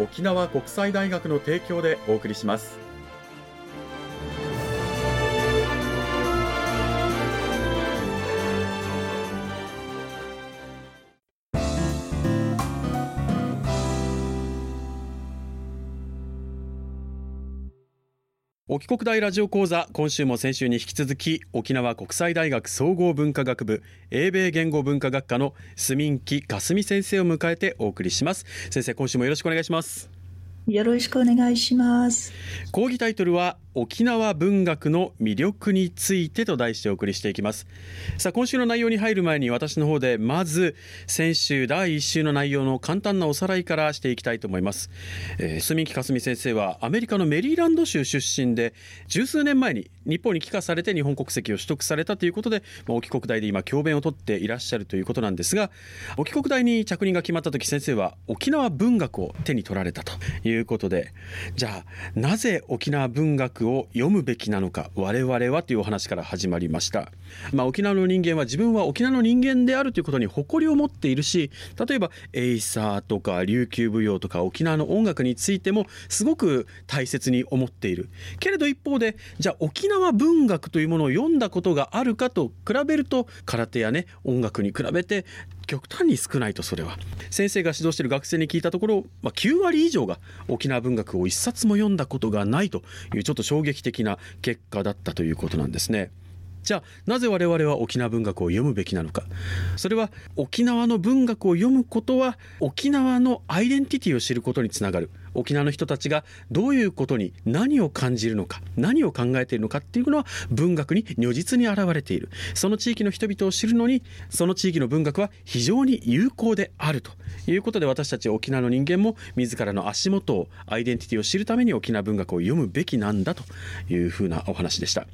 沖縄国際大学の提供でお送りします。沖国大ラジオ講座今週も先週に引き続き沖縄国際大学総合文化学部英米言語文化学科の住木かすみ先生を迎えてお送りします。先生今週もよろしくお願いします。よろしくお願いします。講義タイトルは沖縄文学の魅力についてと題してお送りしていきます。さあ今週の内容に入る前に私の方でまず先週第1週の内容の簡単なおさらいからしていきたいと思います、えー、住木かすみ先生はアメリカのメリーランド州出身で十数年前に日本に帰化されて日本国籍を取得されたということで、まあ、沖国大で今教鞭をとっていらっしゃるということなんですが沖国大に着任が決まった時先生は沖縄文学を手に取られたといういうことでじゃあなぜ沖縄文学を読むべきなのか我々はというお話から始まりました、まあ、沖縄の人間は自分は沖縄の人間であるということに誇りを持っているし例えばエイサーとか琉球舞踊とか沖縄の音楽についてもすごく大切に思っている。けれど一方でじゃあ沖縄文学というものを読んだことがあるかと比べると空手やね音楽に比べて極端に少ないとそれは先生が指導している学生に聞いたところ、まあ、9割以上が沖縄文学を一冊も読んだことがないというちょっと衝撃的な結果だったということなんですね。じゃあなぜ我々は沖縄文学を読むべきなのか。それは沖縄の文学を読むことは沖縄のアイデンティティを知ることにつながる。沖縄の人たちがどういうことに何を感じるのか何を考えているのかっていうのは文学に如実に現れている。その地域の人々を知るのにその地域の文学は非常に有効であると。いうことで私たち沖縄の人間も自らの足元をアイデンティティを知るために沖縄文学を読むべきなんだというふうなお話でした。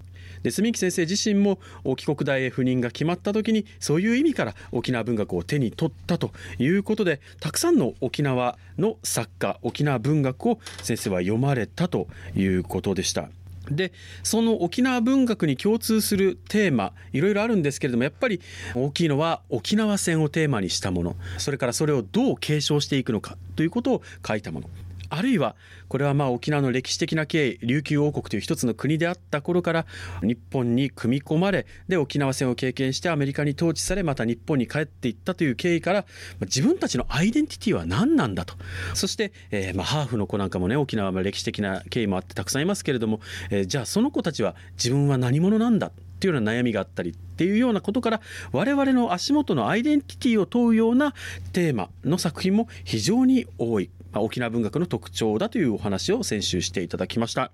で住木先生自身も沖国大へ赴任が決まった時にそういう意味から沖縄文学を手に取ったということでたくさんの沖縄の作家沖縄文学を先生は読まれたということでした。でその沖縄文学に共通するテーマいろいろあるんですけれどもやっぱり大きいのは沖縄戦をテーマにしたものそれからそれをどう継承していくのかということを書いたものあるいはこれはまあ沖縄の歴史的な経緯琉球王国という一つの国であった頃から日本に組み込まれで沖縄戦を経験してアメリカに統治されまた日本に帰っていったという経緯から自分たちのアイデンティティは何なんだと。そして、えー、まあハーフの子なんかもね沖縄は歴史的な経緯もあってたくさんいますけれども、えー、じゃあその子たちは自分は何者なんだっていうような悩みがあったりっていうようなことから我々の足元のアイデンティティを問うようなテーマの作品も非常に多い。沖縄文学の特徴だというお話を先週していただきました。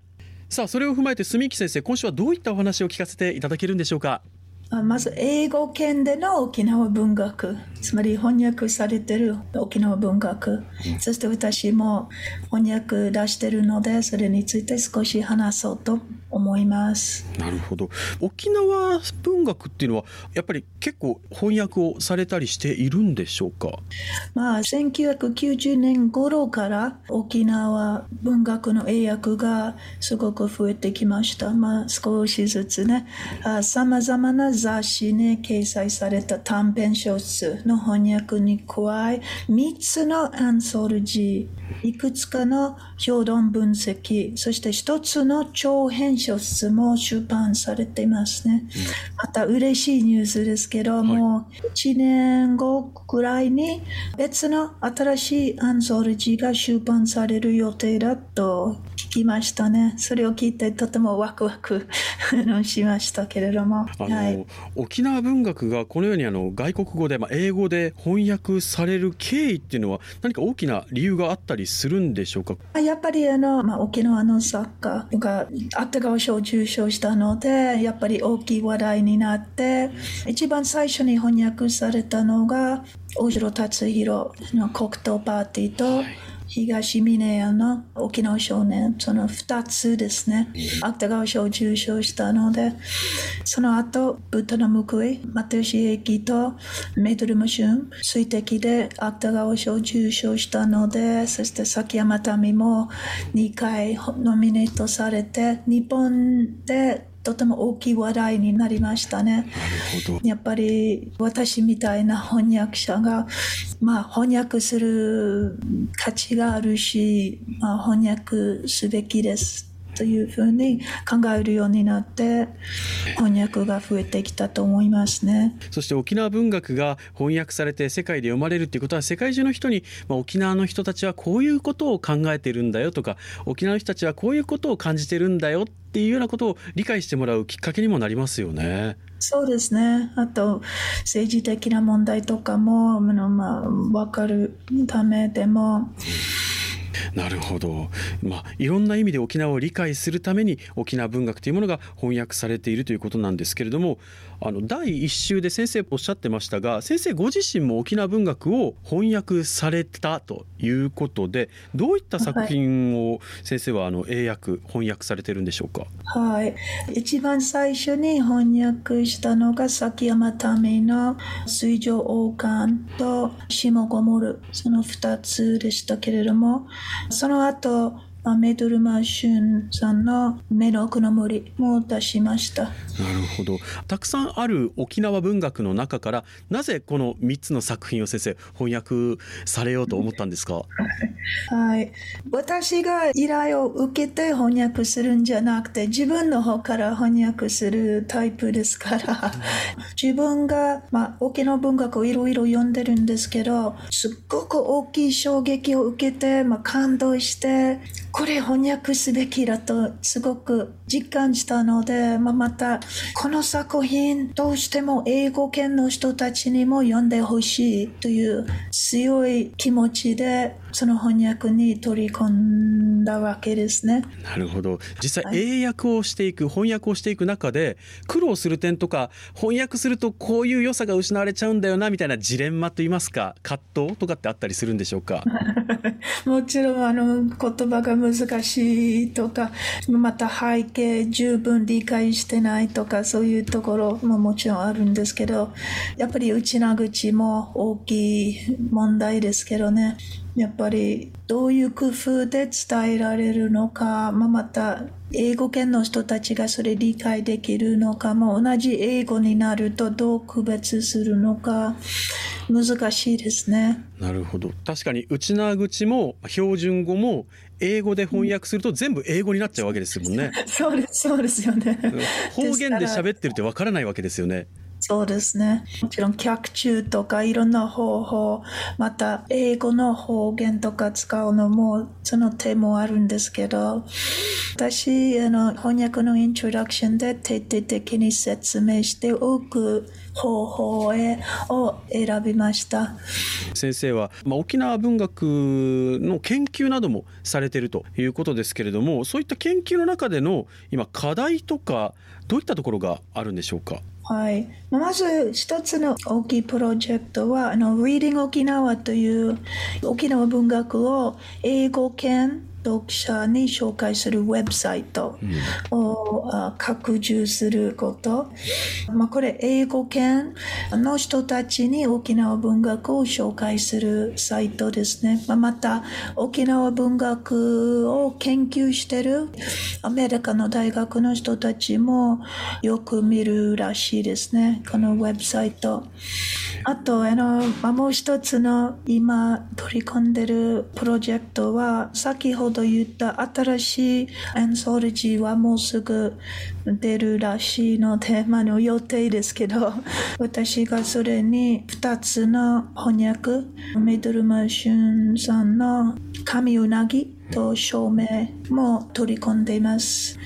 さあそれを踏まえて住木先生今週はどういったお話を聞かせていただけるんでしょうか？まず英語圏での沖縄文学つまり翻訳されてる沖縄文学、そして私も翻訳出してるのでそれについて少し話そうと思います。なるほど。沖縄文学っていうのはやっぱり結構翻訳をされたりしているんでしょうか？まあ1990年頃から沖縄文学の英訳がすごく増えてきました。まあ少しずつね。さまざまな雑誌に掲載された短編小説の翻訳に加え3つのアンソルジー。いくつかの評論分析、そして一つの長編小説も出版されていますね。また嬉しいニュースですけども、1年後くらいに別の新しいアンソロジーが出版される予定だと聞きましたね。それを聞いてとてもワクワク しましたけれども。あの、はい、沖縄文学がこのようにあの外国語で、まあ、英語で翻訳される経緯っていうのは何か大きな理由があったりするんでしょうか？やっぱりあの、まあ、沖縄の作家が芥川賞を受賞したのでやっぱり大きい話題になって一番最初に翻訳されたのが大城達弘の黒糖パーティーと、はい東峰屋の沖縄少年、その2つですね、芥川賞を受賞したので、その後、豚の報い、又吉駅とメトルムシュン、水滴で芥川賞を受賞したので、そして崎山民も2回ノミネートされて、日本でとても大きい話題になりましたね。やっぱり私みたいな翻訳者が、まあ、翻訳する価値があるし、まあ、翻訳すべきですというふうに考えるようになって翻訳が増えてきたと思いますねそして沖縄文学が翻訳されて世界で読まれるっていうことは世界中の人に、まあ、沖縄の人たちはこういうことを考えてるんだよとか沖縄の人たちはこういうことを感じてるんだよっていうようなことを理解してもらうきっかけにもなりますよね。そうですね。あと、政治的な問題とかも、まあ、分かるためでも、なるほど、まあ、いろんな意味で沖縄を理解するために沖縄文学というものが翻訳されているということなんですけれどもあの第1週で先生おっしゃってましたが先生ご自身も沖縄文学を翻訳されたということでどういった作品を先生はあの英訳翻訳されてるんでしょうか？はい。一番最初に翻訳したのが崎山民の「水上王冠」と「下ごもる」その2つでしたけれどもその後メドルマシュンさんの目の奥の森も出しました。なるほど。たくさんある沖縄文学の中からなぜこの3つの作品を先生翻訳されようと思ったんですか？はい。私が依頼を受けて翻訳するんじゃなくて自分の方から翻訳するタイプですから。自分が、まあ、沖縄文学をいろいろ読んでるんですけどすっごく大きい衝撃を受けて、まあ、感動してこれ翻訳すべきだとすごく実感したので、まあ、またこの作品どうしても英語圏の人たちにも読んでほしいという強い気持ちでその翻訳に取り込んでだわけですね。なるほど。実際英訳をしていく、はい、翻訳をしていく中で苦労する点とか翻訳するとこういう良さが失われちゃうんだよなみたいなジレンマといいますか葛藤とかってあったりするんでしょうか？もちろんあの言葉が難しいとかまた背景十分理解してないとかそういうところももちろんあるんですけどやっぱり内な口も大きい問題ですけどねやっぱりどういう工夫で伝えられるのか、まあ、また英語圏の人たちがそれ理解できるのか、まあ、同じ英語になるとどう区別するのか難しいですね。なるほど確かに内縄口も標準語も英語で翻訳すると全部英語になっちゃうわけですもんね。そうですそうですよね。方言で喋ってるってわからないわけですよね。そうですね。もちろん脚注とかいろんな方法、また英語の方言とか使うのもその手もあるんですけど、私、あの、翻訳のイントロダクションで徹底的に説明しておく方法へを選びました先生は、まあ、沖縄文学の研究などもされているということですけれどもそういった研究の中での今課題とかどういったところがあるんでしょうか？はい、まず一つの大きいプロジェクトはあの Reading 沖縄という沖縄文学を英語圏読者に紹介するウェブサイトをを拡充すること。まあ、これ、英語圏の人たちに沖縄文学を紹介するサイトですね。まあ、また、沖縄文学を研究しているアメリカの大学の人たちもよく見るらしいですね。このウェブサイト。あと、あの、まあ、もう一つの今取り込んでるプロジェクトは、先ほど言った新しいアンソロジーはもうすぐ出るらしいのテーマ、の予定ですけど、私がそれに2つの翻訳、メドルマシュンさんの神うなぎと照明も取り込んでいます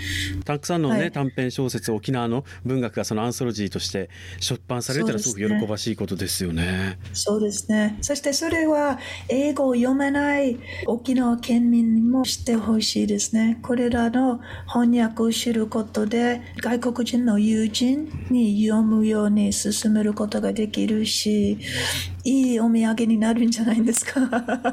たくさんのね、はい、短編小説沖縄の文学がそのアンソロジーとして出版されたらすごく喜ばしいことですよね。そうですねそしてそれは英語を読めない沖縄県民にも知ってほしいですね。これらの翻訳を知ることで外国人の友人に読むように進めることができるしいいお土産になるんじゃないですか。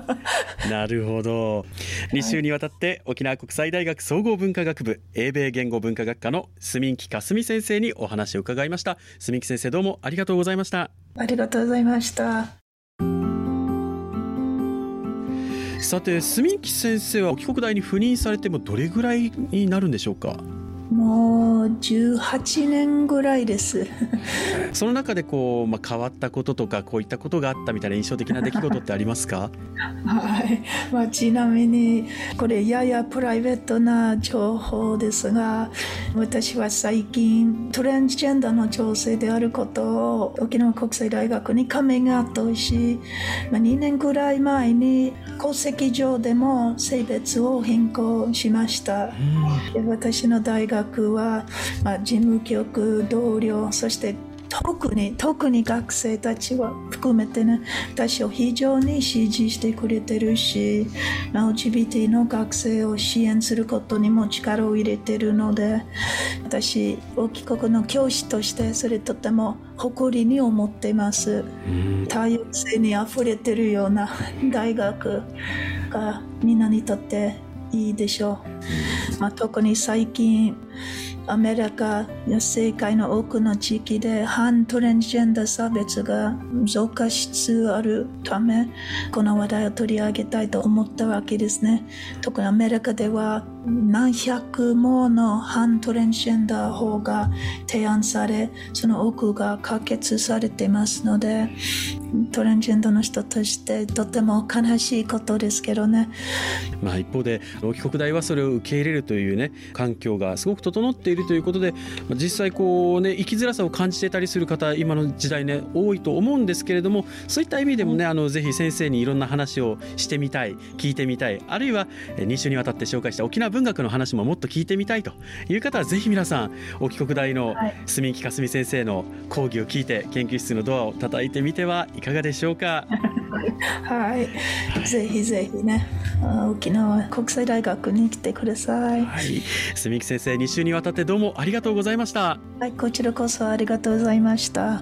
なるほど。2週にわたって沖縄国際大学総合文化学部英米言語文化学科の住木かすみ先生にお話を伺いました。住木先生どうもありがとうございました。ありがとうございました。さて住木先生は帰国大に赴任されてもどれぐらいになるんでしょうか？もう18年ぐらいです。その中でこう、まあ、変わったこととかこういったことがあったみたいな印象的な出来事ってありますか？はい、まあ、ちなみにこれややプライベートな情報ですが私は最近トランスジェンダーの女性であることを沖縄国際大学にカミングアウトし、まあ、2年ぐらい前に戸籍上でも性別を変更しました、うん、私の大学学は、まあ、事務局同僚そして特に特に学生たちは含めてね私を非常に支持してくれてるし LGBT の学生を支援することにも力を入れてるので私大帰国の教師としてそれとても誇りに思っています。多様性にあふれてるような大学がみんなにとっていいでしょう、まあ、特に最近アメリカや世界の多くの地域で反トレンジェンダー差別が増加しつつあるためこの話題を取り上げたいと思ったわけですね。特にアメリカでは何百もの反トレンジェンダー法が提案されその多くが可決されていますのでトレンジェンダーの人としてとても悲しいことですけどね。まあ、一方で帰国大はそれを受け入れるというね環境がすごく整っているということで実際こうね生きづらさを感じてたりする方今の時代ね多いと思うんですけれどもそういった意味でもねあのぜひ先生にいろんな話をしてみたい聞いてみたいあるいは2週にわたって紹介した沖縄文学の話ももっと聞いてみたいという方はぜひ皆さん沖国大の住木かすみ先生の講義を聞いて研究室のドアを叩いてみてはいかがでしょうか？はい、ぜひぜひね沖縄国際大学に来てください。はい、住木先生2週にわたってどうもありがとうございました。はい、こちらこそありがとうございました。